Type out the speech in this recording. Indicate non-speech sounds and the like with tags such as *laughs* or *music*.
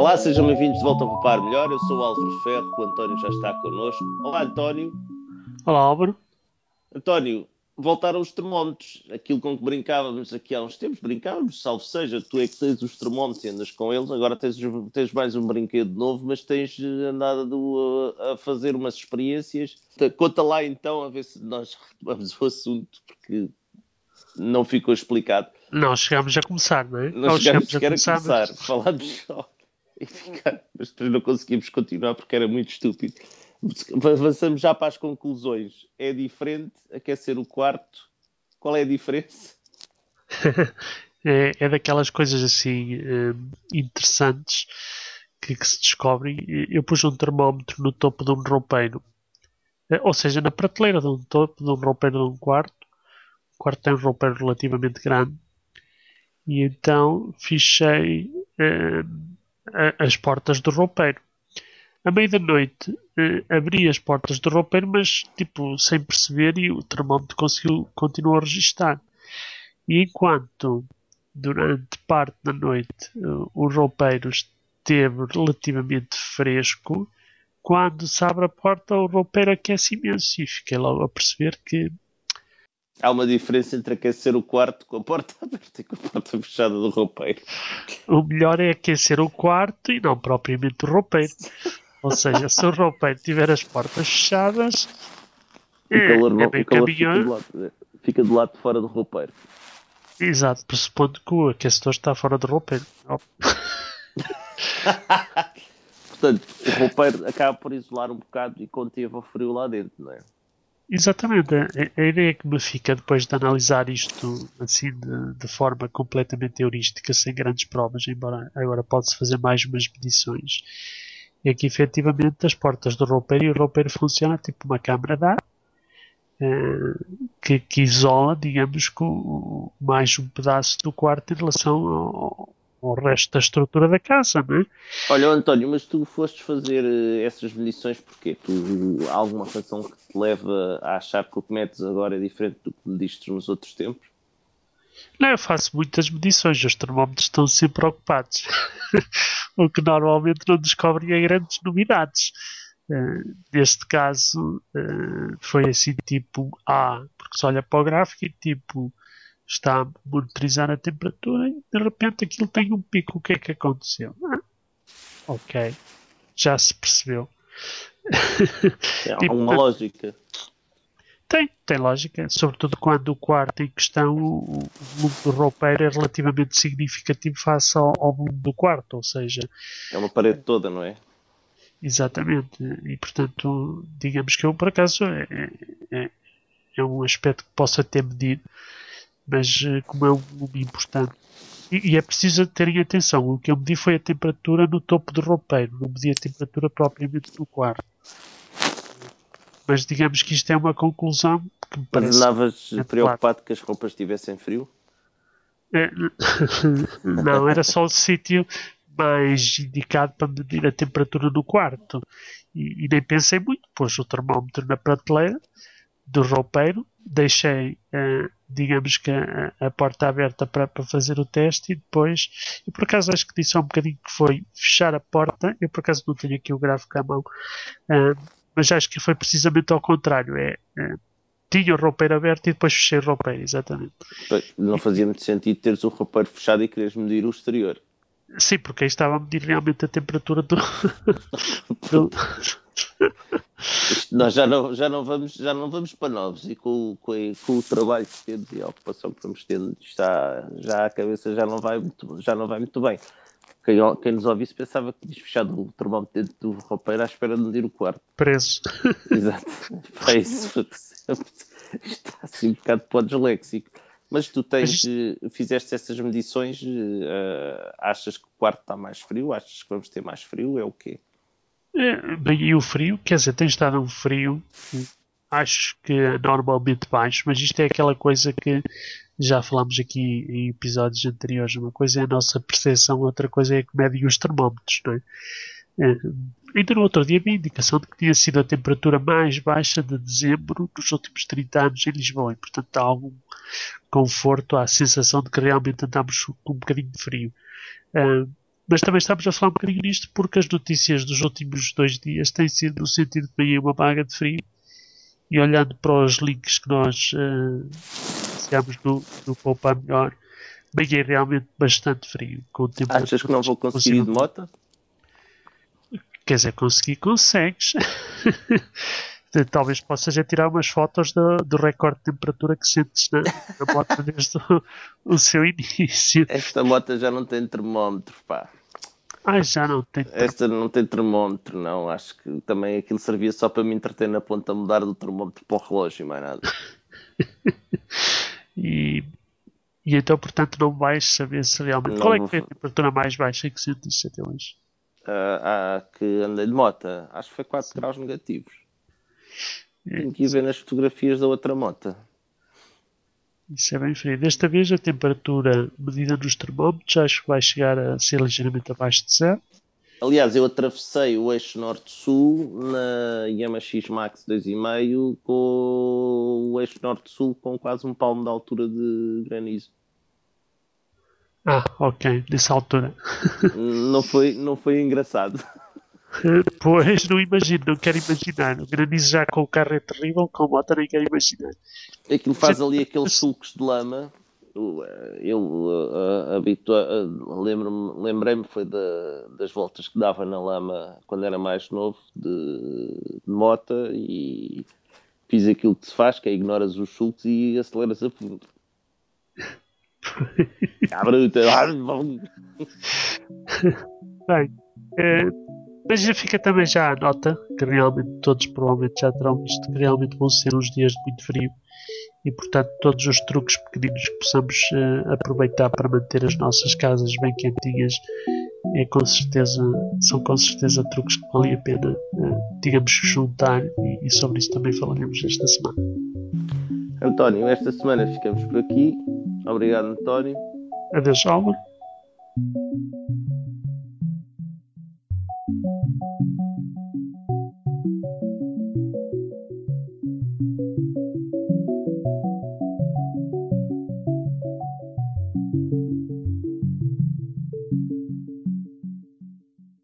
Olá, sejam bem-vindos de volta ao Papar Melhor. Eu sou o Álvaro Ferro, o António já está connosco. Olá, António. Olá, Álvaro. António, voltaram os termómetros. Aquilo com que brincávamos aqui há uns tempos, brincávamos, salvo seja, tu é que tens os termómetros e andas com eles, agora tens, tens mais um brinquedo novo, mas tens andado a, a fazer umas experiências. Conta lá então, a ver se nós *laughs* retomamos o assunto, porque não ficou explicado. Não chegámos a começar, não é? Não, não chegámos, chegámos a começar, a começar. falámos só *laughs* e ficar, mas depois não conseguimos continuar porque era muito estúpido. Avançamos já para as conclusões. É diferente aquecer o quarto? Qual é a diferença? *laughs* é, é daquelas coisas assim eh, interessantes que, que, se descobrem. Eu pus um termómetro no topo de um roupeiro, eh, ou seja, na prateleira de um topo de um roupeiro de um quarto. O quarto tem um roupeiro relativamente grande. E então fichei eh, as portas do roupeiro. À meia da noite eh, abri as portas do roupeiro, mas tipo sem perceber e o termómetro conseguiu continuou a registar. E enquanto durante parte da noite uh, o roupeiro esteve relativamente fresco, quando se abre a porta o roupeiro aquece imenso e fiquei logo a perceber que Há uma diferença entre aquecer o quarto com a porta *laughs* aberta e com a porta fechada do roupeiro. O melhor é aquecer o quarto e não propriamente o roupeiro. Ou seja, se o roupeiro tiver as portas fechadas, o é, calor, é o calor fica, do lado, fica do lado de fora do roupeiro. Exato, pressupondo que o aquecedor está fora do roupeiro. *laughs* Portanto, o roupeiro acaba por isolar um bocado e conteve o frio lá dentro, não é? Exatamente. A, a, ideia que me fica depois de analisar isto assim de, de forma completamente heurística, sem grandes provas, embora agora pode-se fazer mais umas medições, é que efetivamente as portas do roupeiro e o roupeiro funciona tipo uma câmara de ar eh, que, que, isola, digamos, com mais um pedaço do quarto em relação ao, ao resto da estrutura da casa, não é? Olha, António, mas tu foste fazer eh, essas medições porque tu há alguma razão que te leva a achar que o que metes agora é diferente do que mediste nos outros tempos? Não, eu faço muitas medições, os termómetros estão sempre ocupados, *laughs* o que normalmente não descobrem é grandes novidades. Uh, neste caso uh, foi assim tipo A, porque se olha para o gráfico e tipo está a monitorizar a temperatura e de repente aquilo tem um pico. O que é que aconteceu? Ah, ok, já se percebeu. *laughs* Tem alguma lógica. Tem, tem lógica, sobretudo quando o quarto em questão, o volume do roupeiro é relativamente significativo face ao, ao volume do quarto, ou seja... É uma parede toda, não é? Exatamente, e portanto, digamos que eu, por acaso, é, é, é um aspecto que possa ter medido, mas eh, como é um volume importante. E, e, é preciso terem atenção, o que eu medi foi a temperatura no topo do roupeiro, não medi a temperatura propriamente no quarto. Mas digamos que isto é uma conclusão que me parece. Andavas preocupado que as roupas tivessem frio? É, *laughs* não, era só o sítio mais indicado para medir a temperatura no quarto. E, e nem pensei muito, pus o termómetro na prateleira do roupeiro, deixei, uh, digamos que a, a, porta aberta para, para fazer o teste e depois, eu por acaso acho que disse há um bocadinho que foi fechar a porta, eu por acaso não tenho aqui o gráfico à mão, uh, mas acho que foi precisamente ao contrário. É, é tinha o roupeiro aberto e depois fechei o roupeiro, exatamente. Não fazia muito sentido teres o roupeiro fechado e quereres medir o exterior. Sim, porque aí estava a medir realmente a temperatura do. *laughs* do... *laughs* Nós já não, já, não vamos, já não vamos para novos e com, com, com o trabalho que temos e a ocupação que vamos tendo, está, já a cabeça já não vai muito, já não vai muito bem. Quem, quem nos ouvisse pensava que tinha fechado o termómetro dentro do roupeiro à espera de medir o quarto. Preso. *laughs* Exato. Foi isso. *laughs* Está assim um bocado para o. Mas tu tens, Mas... fizeste essas medições, uh, achas que o quarto está mais frio? Achas que vamos ter mais frio? É o quê? É, bem, e o frio, quer dizer, tem estado um frio, acho que é normalmente baixo, mas isto é aquela coisa que já falámos aqui em episódios anteriores. Uma coisa é a nossa percepção, outra coisa é que medem os termómetros, não é? é? Ainda no outro dia vi a indicação de que tinha sido a temperatura mais baixa de dezembro nos últimos 30 anos em Lisboa e, portanto, há algum conforto, há a sensação de que realmente andamos com um bocadinho de frio. Uh, mas também estamos a falar um bocadinho nisto porque as notícias dos últimos dois dias têm sido no sentido de bem uma vaga de frio e olhando para os links que nós uh, iniciamos no, no Poupa Melhor, bem é realmente bastante frio. Com o tempo Achas que não vou conseguir ir de moto? Quer dizer, conseguir consegues. *laughs* Talvez possas já tirar umas fotos do, do recorde de temperatura que sentes na, na moto *laughs* desde o, o, seu início. Esta moto já não tem termómetro, pá. Ah, já não tem. Esta não tem termómetro, não. Acho que também aquilo servia só para me entreter na ponta a mudar do termómetro para o relógio e mais nada. *laughs* e, e então, portanto, não vais saber se realmente. Não Qual é que foi a temperatura mais baixa que sentiste até hoje? Uh, que andei de moto, acho que foi 4 Sim. graus negativos. Tenho que ir ver nas fotografias da outra moto. Isso é bem frio. Desta vez a temperatura medida nos termómetros acho que vai chegar a ser ligeiramente abaixo de zero. Aliás, eu atravessei o eixo norte-sul na Yamaha X Max 2,5 com o eixo norte-sul com quase um palmo de altura de granizo. Ah, ok, dessa altura. não, foi, não foi engraçado. Pois, não imagino, não quero imaginar. O granizo já com o carro é terrível, com a moto nem quero imaginar. Aquilo faz ali aqueles sulcos de lama. Eh, eu uh, uh, lembro-me, lembrei-me foi da, das voltas que dava na lama quando era mais novo de, de moto e fiz aquilo que se faz, que é ignoras os sulcos e aceleras a fundo. *laughs* ah, bruta. Bem, é, mas já fica também já a nota que realmente todos provavelmente já terão visto que realmente vão ser uns dias de muito frio e portanto todos os truques pequeninos que possamos uh, aproveitar para manter as nossas casas bem quentinhas é com certeza, são com certeza truques que valem a pena uh, digamos juntar e, e sobre isso também falaremos esta semana. António, esta semana ficamos por aqui. Obrigado António. Adeus Álvaro.